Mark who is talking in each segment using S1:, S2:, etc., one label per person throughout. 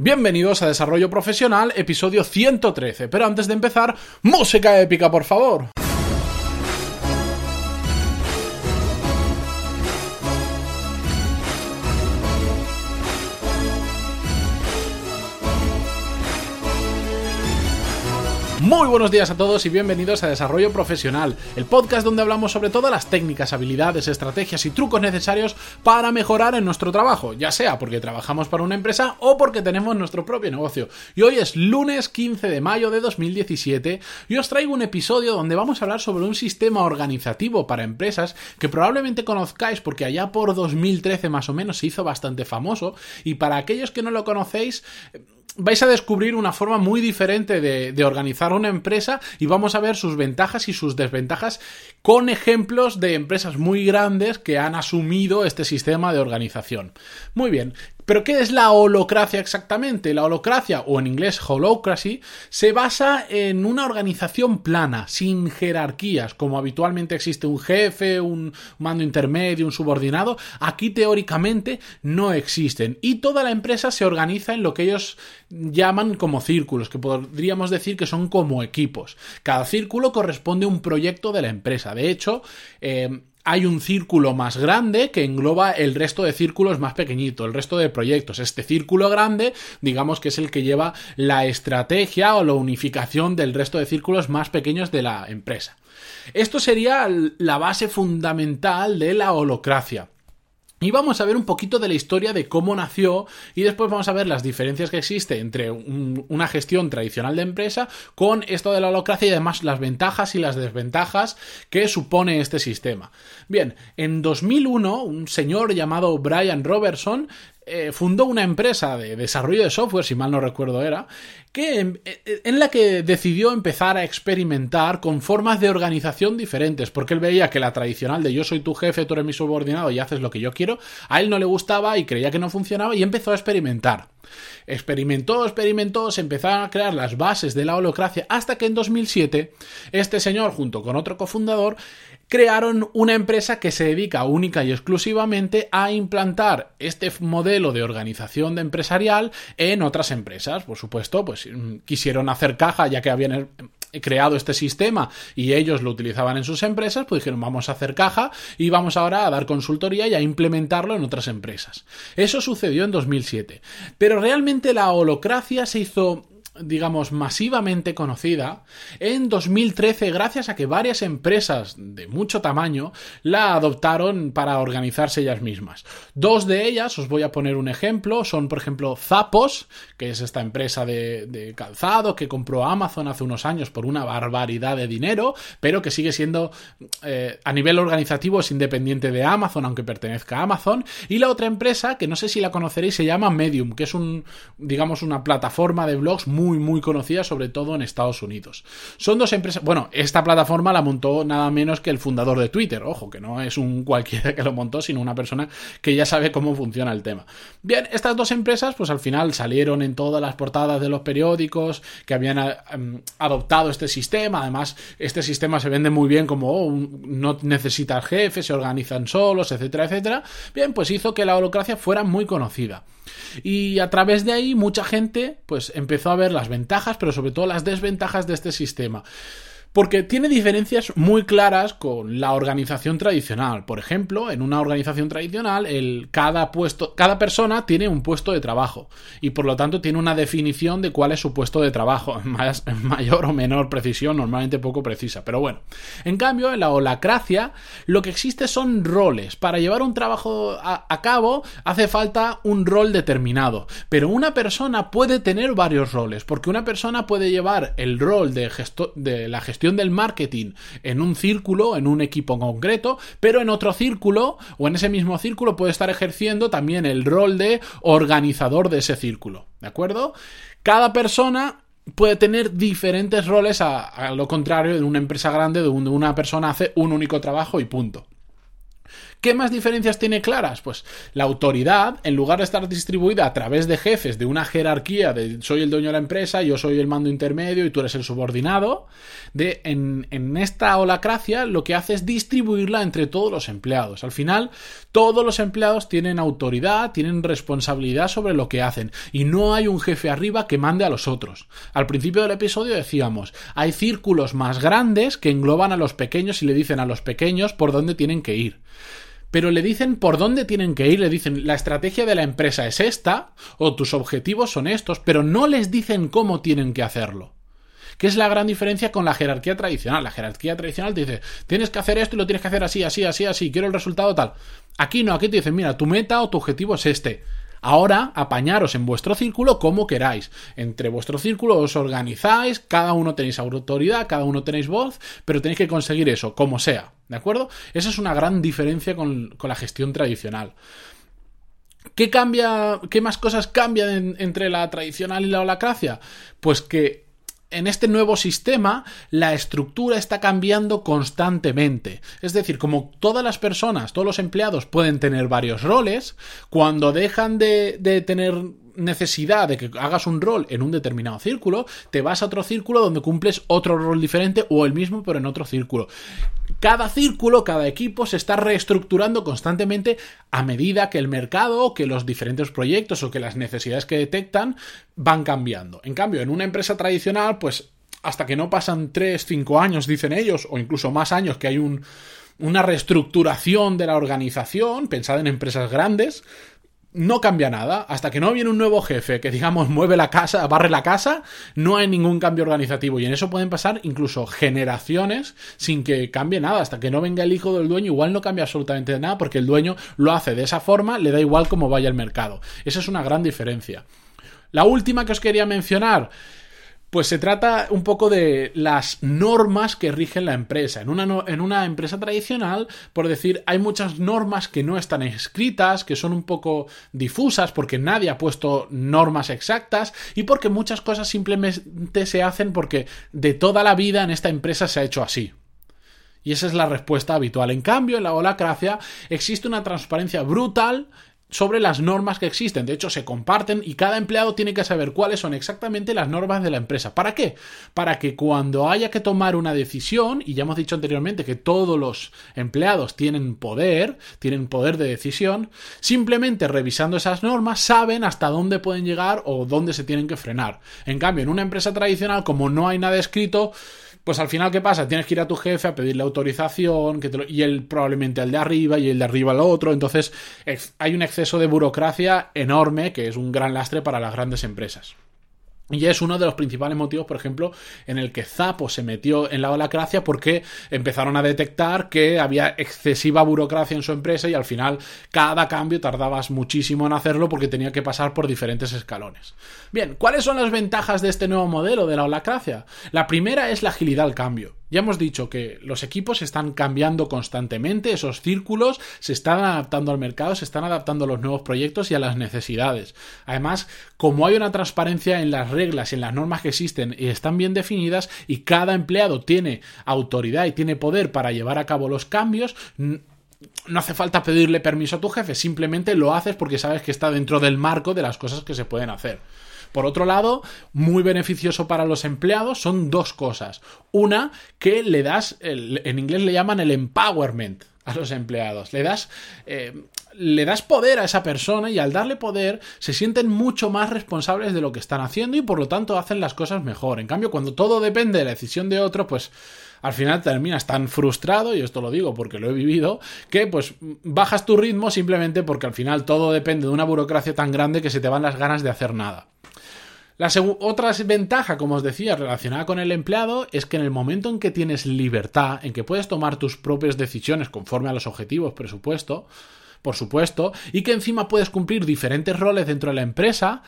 S1: Bienvenidos a Desarrollo Profesional, episodio 113. Pero antes de empezar, música épica, por favor. Muy buenos días a todos y bienvenidos a Desarrollo Profesional, el podcast donde hablamos sobre todas las técnicas, habilidades, estrategias y trucos necesarios para mejorar en nuestro trabajo, ya sea porque trabajamos para una empresa o porque tenemos nuestro propio negocio. Y hoy es lunes 15 de mayo de 2017 y os traigo un episodio donde vamos a hablar sobre un sistema organizativo para empresas que probablemente conozcáis porque allá por 2013 más o menos se hizo bastante famoso y para aquellos que no lo conocéis vais a descubrir una forma muy diferente de, organizar una empresa y vamos a ver sus ventajas y sus desventajas con ejemplos de empresas muy grandes que han asumido este sistema de organización. Muy bien, pero ¿qué es la holocracia exactamente? La holocracia, o en inglés holocracy, se basa en una organización plana, sin jerarquías, como habitualmente existe un jefe, un mando intermedio, un subordinado. Aquí teóricamente no existen. Y toda la empresa se organiza en lo que ellos llaman como círculos, que podríamos decir que son como equipos. Cada círculo corresponde a un proyecto de la empresa. De hecho, eh, hay un círculo más grande que engloba el resto de círculos más pequeñitos, el resto de proyectos. Este círculo grande, digamos que es el que lleva la estrategia o la unificación del resto de círculos más pequeños de la empresa. Esto sería la base fundamental de la holocracia. Y vamos a ver un poquito de la historia de cómo nació y después vamos a ver las diferencias que existe entre una gestión tradicional de empresa con esto de la holocracia y además las ventajas y las desventajas que supone este sistema. Bien, en 2001 un señor llamado Brian Robertson eh, fundó una empresa de desarrollo de software, si mal no recuerdo era, que en, en, la que decidió empezar a experimentar con formas de organización diferentes, porque él veía que la tradicional de yo soy tu jefe, tú eres mi subordinado y haces lo que yo quiero, a él no le gustaba y creía que no funcionaba y empezó a experimentar. Experimentó, experimentó, se empezaron a crear las bases de la holocracia hasta que en 2007 este señor, junto con otro cofundador, crearon una empresa que se dedica única y exclusivamente a implantar este modelo de organización de empresarial en otras empresas. Por supuesto, pues mm, quisieron hacer caja ya que habían eh, creado este sistema y ellos lo utilizaban en sus empresas, pues dijeron vamos a hacer caja y vamos ahora a dar consultoría y a implementarlo en otras empresas. Eso sucedió en 2007. Pero realmente la holocracia se hizo digamos, masivamente conocida en 2013 gracias a que varias empresas de mucho tamaño la adoptaron para organizarse ellas mismas. Dos de ellas, os voy a poner un ejemplo, son por ejemplo Zappos, que es esta empresa de, calzado que compró Amazon hace unos años por una barbaridad de dinero, pero que sigue siendo eh, a nivel organizativo es independiente de Amazon, aunque pertenezca a Amazon. Y la otra empresa, que no sé si la conoceréis, se llama Medium, que es un, digamos, una plataforma de blogs muy muy, muy conocida, sobre todo en Estados Unidos. Son dos empresas. Bueno, esta plataforma la montó nada menos que el fundador de Twitter. Ojo, que no es un cualquiera que lo montó, sino una persona que ya sabe cómo funciona el tema. Bien, estas dos empresas, pues al final salieron en todas las portadas de los periódicos que habían em, adoptado este sistema. Además, este sistema se vende muy bien como oh, no necesita jefe, se organizan solos, etcétera, etcétera. Bien, pues hizo que la holocracia fuera muy conocida. Y a través de ahí mucha gente pues empezó a ver las ventajas, pero sobre todo las desventajas de este sistema porque tiene diferencias muy claras con la organización tradicional. Por ejemplo, en una organización tradicional, cada, puesto, cada persona tiene un puesto de trabajo y por lo tanto tiene una definición de cuál es su puesto de trabajo, más, mayor o menor precisión, normalmente poco precisa. Pero bueno, en cambio, en la holacracia, lo que existe son roles. Para llevar un trabajo a, a cabo hace falta un rol determinado, pero una persona puede tener varios roles, porque una persona puede llevar el rol de, gesto de la gestión del marketing en un círculo, en un equipo concreto, pero en otro círculo o en ese mismo círculo puede estar ejerciendo también el rol de organizador de ese círculo. ¿De acuerdo? Cada persona puede tener diferentes roles a, lo contrario de una empresa grande donde una persona hace un único trabajo y punto. ¿Qué más diferencias tiene claras? Pues la autoridad, en lugar de estar distribuida a través de jefes, de una jerarquía de soy el dueño de la empresa, yo soy el mando intermedio y tú eres el subordinado, de en, en esta holacracia lo que hace es distribuirla entre todos los empleados. Al final, todos los empleados tienen autoridad, tienen responsabilidad sobre lo que hacen y no hay un jefe arriba que mande a los otros. Al principio del episodio decíamos, hay círculos más grandes que engloban a los pequeños y le dicen a los pequeños por dónde tienen que ir pero le dicen por dónde tienen que ir, le dicen la estrategia de la empresa es esta, o tus objetivos son estos, pero no les dicen cómo tienen que hacerlo. ¿Qué es la gran diferencia con la jerarquía tradicional? La jerarquía tradicional te dice, tienes que hacer esto y lo tienes que hacer así, así, así, así, quiero el resultado tal. Aquí no, aquí te dicen, mira, tu meta o tu objetivo es este. Ahora, apañaros en vuestro círculo como queráis. Entre vuestro círculo os organizáis, cada uno tenéis autoridad, cada uno tenéis voz, pero tenéis que conseguir eso, como sea. ¿De acuerdo? Esa es una gran diferencia con, la gestión tradicional. ¿Qué cambia? ¿Qué más cosas cambian entre la tradicional y la holacracia? Pues que en este nuevo sistema la estructura está cambiando constantemente. Es decir, como todas las personas, todos los empleados pueden tener varios roles, cuando dejan de, de tener necesidad de que hagas un rol en un determinado círculo, te vas a otro círculo donde cumples otro rol diferente o el mismo pero en otro círculo. Cada círculo, cada equipo se está reestructurando constantemente a medida que el mercado, que los diferentes proyectos o que las necesidades que detectan van cambiando. En cambio, en una empresa tradicional, pues hasta que no pasan 3, 5 años, dicen ellos, o incluso más años que hay un, una reestructuración de la organización, pensada en empresas grandes, no cambia nada. Hasta que no viene un nuevo jefe que, digamos, mueve la casa, barre la casa, no hay ningún cambio organizativo. Y en eso pueden pasar incluso generaciones sin que cambie nada. Hasta que no venga el hijo del dueño, igual no cambia absolutamente nada porque el dueño lo hace de esa forma, le da igual cómo vaya el mercado. Esa es una gran diferencia. La última que os quería mencionar pues se trata un poco de las normas que rigen la empresa. En una, en una, empresa tradicional, por decir, hay muchas normas que no están escritas, que son un poco difusas, porque nadie ha puesto normas exactas y porque muchas cosas simplemente se hacen porque de toda la vida en esta empresa se ha hecho así. Y esa es la respuesta habitual. En cambio, en la holacracia existe una transparencia brutal sobre las normas que existen. De hecho, se comparten y cada empleado tiene que saber cuáles son exactamente las normas de la empresa. ¿Para qué? Para que cuando haya que tomar una decisión, y ya hemos dicho anteriormente que todos los empleados tienen poder, tienen poder de decisión, simplemente revisando esas normas saben hasta dónde pueden llegar o dónde se tienen que frenar. En cambio, en una empresa tradicional, como no hay nada escrito, pues al final, ¿qué pasa? Tienes que ir a tu jefe a pedirle autorización, que y él probablemente el de arriba y el de arriba al otro. Entonces, hay un exceso de burocracia enorme que es un gran lastre para las grandes empresas. Y es uno de los principales motivos, por ejemplo, en el que Zapo se metió en la holacracia porque empezaron a detectar que había excesiva burocracia en su empresa y al final cada cambio tardabas muchísimo en hacerlo porque tenía que pasar por diferentes escalones. Bien, ¿cuáles son las ventajas de este nuevo modelo de la holacracia? La primera es la agilidad al cambio. Ya hemos dicho que los equipos están cambiando constantemente, esos círculos se están adaptando al mercado, se están adaptando a los nuevos proyectos y a las necesidades. Además, como hay una transparencia en las reglas y en las normas que existen y están bien definidas y cada empleado tiene autoridad y tiene poder para llevar a cabo los cambios, no hace falta pedirle permiso a tu jefe, simplemente lo haces porque sabes que está dentro del marco de las cosas que se pueden hacer. Por otro lado, muy beneficioso para los empleados son dos cosas. Una, que le das, en inglés le llaman el empowerment a los empleados. Le das, eh, le das poder a esa persona y al darle poder se sienten mucho más responsables de lo que están haciendo y por lo tanto hacen las cosas mejor. En cambio, cuando todo depende de la decisión de otro, pues al final terminas tan frustrado, y esto lo digo porque lo he vivido, que pues bajas tu ritmo simplemente porque al final todo depende de una burocracia tan grande que se te van las ganas de hacer nada. La otra ventaja, como os decía, relacionada con el empleado, es que en el momento en que tienes libertad, en que puedes tomar tus propias decisiones conforme a los objetivos, presupuesto, por supuesto, y que encima puedes cumplir diferentes roles dentro de la empresa,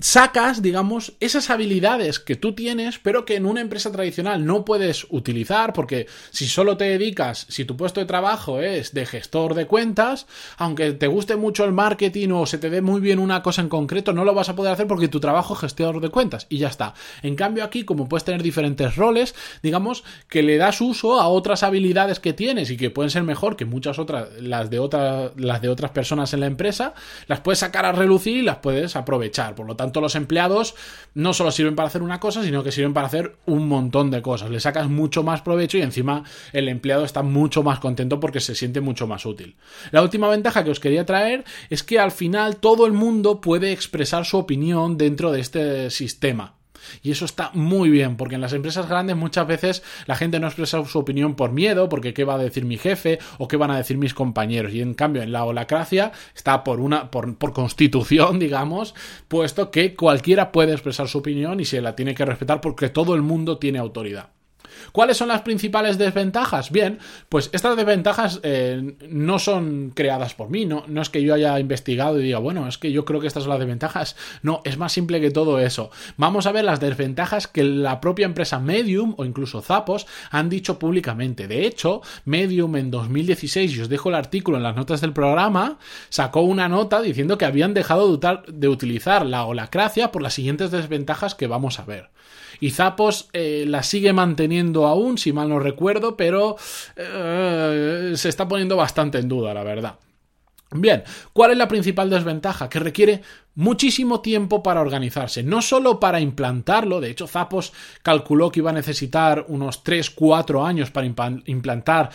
S1: sacas, digamos, esas habilidades que tú tienes, pero que en una empresa tradicional no puedes utilizar, porque si solo te dedicas, si tu puesto de trabajo es de gestor de cuentas, aunque te guste mucho el marketing o se te dé muy bien una cosa en concreto, no lo vas a poder hacer porque tu trabajo es gestor de cuentas y ya está. En cambio aquí, como puedes tener diferentes roles, digamos que le das uso a otras habilidades que tienes y que pueden ser mejor que muchas otras, las de otras, las de otras personas en la empresa, las puedes sacar a relucir y las puedes aprovechar. Por lo tanto, los empleados no solo sirven para hacer una cosa, sino que sirven para hacer un montón de cosas. Le sacas mucho más provecho y encima el empleado está mucho más contento porque se siente mucho más útil. La última ventaja que os quería traer es que al final todo el mundo puede expresar su opinión dentro de este sistema. Y eso está muy bien, porque en las empresas grandes muchas veces la gente no expresa su opinión por miedo, porque qué va a decir mi jefe o qué van a decir mis compañeros. Y en cambio, en la holacracia está por una, por, por constitución, digamos, puesto que cualquiera puede expresar su opinión y se la tiene que respetar porque todo el mundo tiene autoridad. ¿Cuáles son las principales desventajas? Bien, pues estas desventajas eh, no son creadas por mí, no, es que yo haya investigado y diga, bueno, es que yo creo que estas son las desventajas. No, es más simple que todo eso. Vamos a ver las desventajas que la propia empresa Medium o incluso Zapos han dicho públicamente. De hecho, Medium en 2016, y os dejo el artículo en las notas del programa, sacó una nota diciendo que habían dejado de utilizar la holacracia por las siguientes desventajas que vamos a ver. Y Zapos eh, la sigue manteniendo aún, si mal no recuerdo, pero eh, se está poniendo bastante en duda, la verdad. Bien, ¿cuál es la principal desventaja? Que requiere muchísimo tiempo para organizarse, no solo para implantarlo, de hecho Zapos calculó que iba a necesitar unos 3-4 años para implantar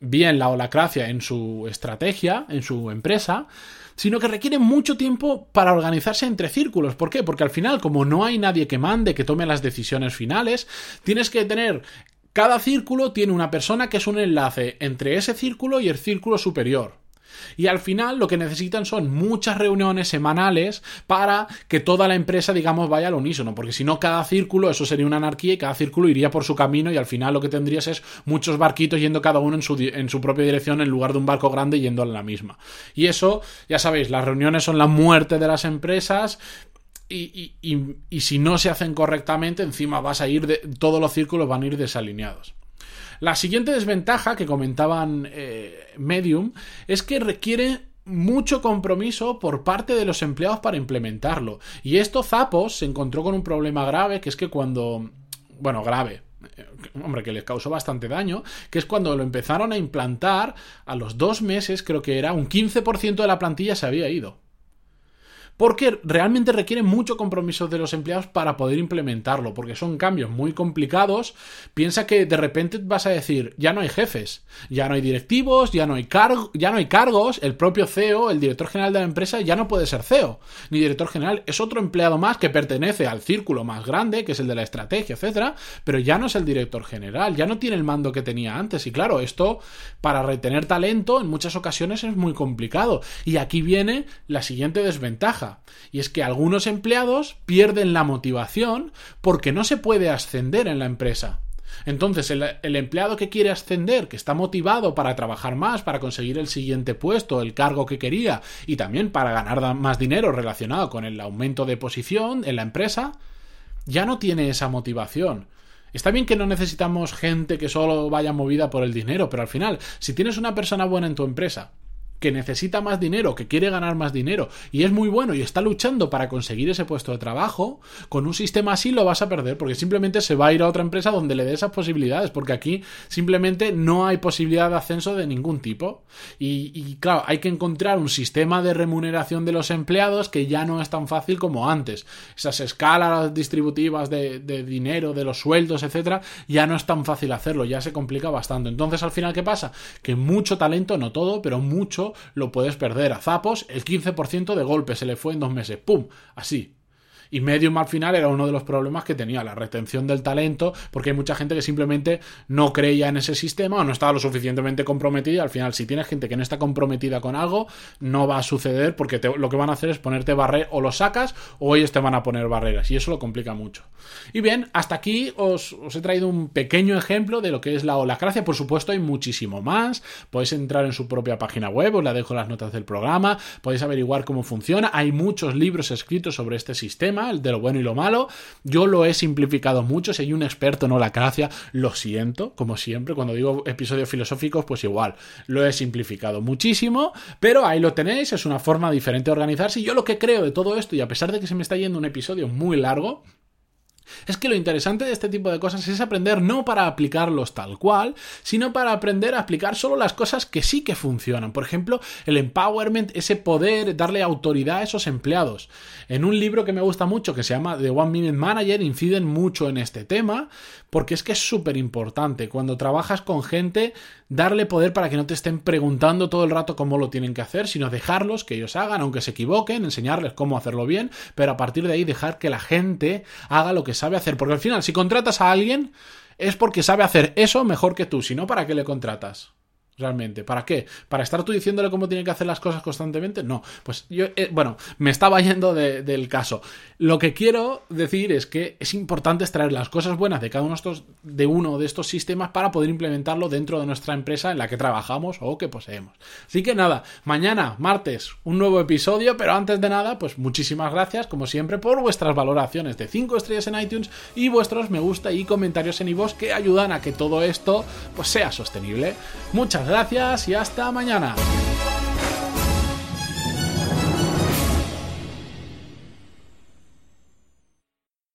S1: bien la holacracia en su estrategia, en su empresa, sino que requiere mucho tiempo para organizarse entre círculos. ¿Por qué? Porque al final, como no hay nadie que mande, que tome las decisiones finales, tienes que tener cada círculo tiene una persona que es un enlace entre ese círculo y el círculo superior. Y al final lo que necesitan son muchas reuniones semanales para que toda la empresa, digamos, vaya al unísono, porque si no, cada círculo, eso sería una anarquía y cada círculo iría por su camino y al final lo que tendrías es muchos barquitos yendo cada uno en su, en su propia dirección en lugar de un barco grande yendo a la misma. Y eso, ya sabéis, las reuniones son la muerte de las empresas, y, y, si no se hacen correctamente, encima vas a ir de, todos los círculos van a ir desalineados. La siguiente desventaja que comentaban eh, Medium es que requiere mucho compromiso por parte de los empleados para implementarlo. Y esto Zapos se encontró con un problema grave, que es que cuando... Bueno, grave, eh, hombre, que les causó bastante daño, que es cuando lo empezaron a implantar, a los dos meses creo que era, un 15% de la plantilla se había ido porque realmente requiere mucho compromiso de los empleados para poder implementarlo, porque son cambios muy complicados. Piensa que de repente vas a decir, ya no hay jefes, ya no hay directivos, ya no hay, ya no hay cargos, el propio CEO, el director general de la empresa, ya no puede ser CEO, ni director general, es otro empleado más que pertenece al círculo más grande, que es el de la estrategia, etcétera, pero ya no es el director general, ya no tiene el mando que tenía antes. Y claro, esto para retener talento en muchas ocasiones es muy complicado. Y aquí viene la siguiente desventaja y es que algunos empleados pierden la motivación porque no se puede ascender en la empresa. Entonces, el, empleado que quiere ascender, que está motivado para trabajar más, para conseguir el siguiente puesto, el cargo que quería y también para ganar más dinero relacionado con el aumento de posición en la empresa, ya no tiene esa motivación. Está bien que no necesitamos gente que solo vaya movida por el dinero, pero al final, si tienes una persona buena en tu empresa, que necesita más dinero, que quiere ganar más dinero y es muy bueno y está luchando para conseguir ese puesto de trabajo, con un sistema así lo vas a perder porque simplemente se va a ir a otra empresa donde le dé esas posibilidades, porque aquí simplemente no hay posibilidad de ascenso de ningún tipo. Y, claro, hay que encontrar un sistema de remuneración de los empleados que ya no es tan fácil como antes. Esas escalas distributivas de, dinero, de los sueldos, etcétera, ya no es tan fácil hacerlo, ya se complica bastante. Entonces, al final, ¿qué pasa? Que mucho talento, no todo, pero mucho lo puedes perder. A Zapos, el 15% de golpe se le fue en dos meses. ¡Pum! Así. Y Medium al final era uno de los problemas que tenía, la retención del talento, porque hay mucha gente que simplemente no creía en ese sistema o no estaba lo suficientemente comprometida. Al final, si tienes gente que no está comprometida con algo, no va a suceder porque lo que van a hacer es ponerte barreras, o lo sacas o ellos te van a poner barreras, y eso lo complica mucho. Y bien, hasta aquí os, he traído un pequeño ejemplo de lo que es la holacracia. Por supuesto, hay muchísimo más. Podéis entrar en su propia página web, os la dejo las notas del programa, podéis averiguar cómo funciona. Hay muchos libros escritos sobre este sistema, el de lo bueno y lo malo. Yo lo he simplificado mucho. Hay un experto en holacracia, lo siento, como siempre. Cuando digo episodios filosóficos, pues igual, lo he simplificado muchísimo, pero ahí lo tenéis, es una forma diferente de organizarse. Yo lo que creo de todo esto, y a pesar de que se me está yendo un episodio muy largo, es que lo interesante de este tipo de cosas es aprender no para aplicarlos tal cual, sino para aprender a aplicar solo las cosas que sí que funcionan. Por ejemplo, el empowerment, ese poder, darle autoridad a esos empleados. En un libro que me gusta mucho, que se llama The One Minute Manager, inciden mucho en este tema, porque es que es súper importante. Cuando trabajas con gente, darle poder para que no te estén preguntando todo el rato cómo lo tienen que hacer, sino dejarlos que ellos hagan, aunque se equivoquen, enseñarles cómo hacerlo bien, pero a partir de ahí dejar que la gente haga lo que sabe hacer. Porque al final, si contratas a alguien, es porque sabe hacer eso mejor que tú. Si no, ¿para qué le contratas? Realmente, ¿para qué? ¿Para estar tú diciéndole cómo tiene que hacer las cosas constantemente? No, pues yo, eh, bueno, me estaba yendo del caso. Lo que quiero decir es que es importante extraer las cosas buenas de cada uno de, estos, de uno de estos sistemas para poder implementarlo dentro de nuestra empresa en la que trabajamos o que poseemos. Así que nada, mañana, martes, un nuevo episodio, pero antes de nada, pues muchísimas gracias, como siempre, por vuestras valoraciones de 5 estrellas en iTunes y vuestros me gusta y comentarios en iVoox que ayudan a que todo esto pues sea sostenible. Gracias y hasta mañana.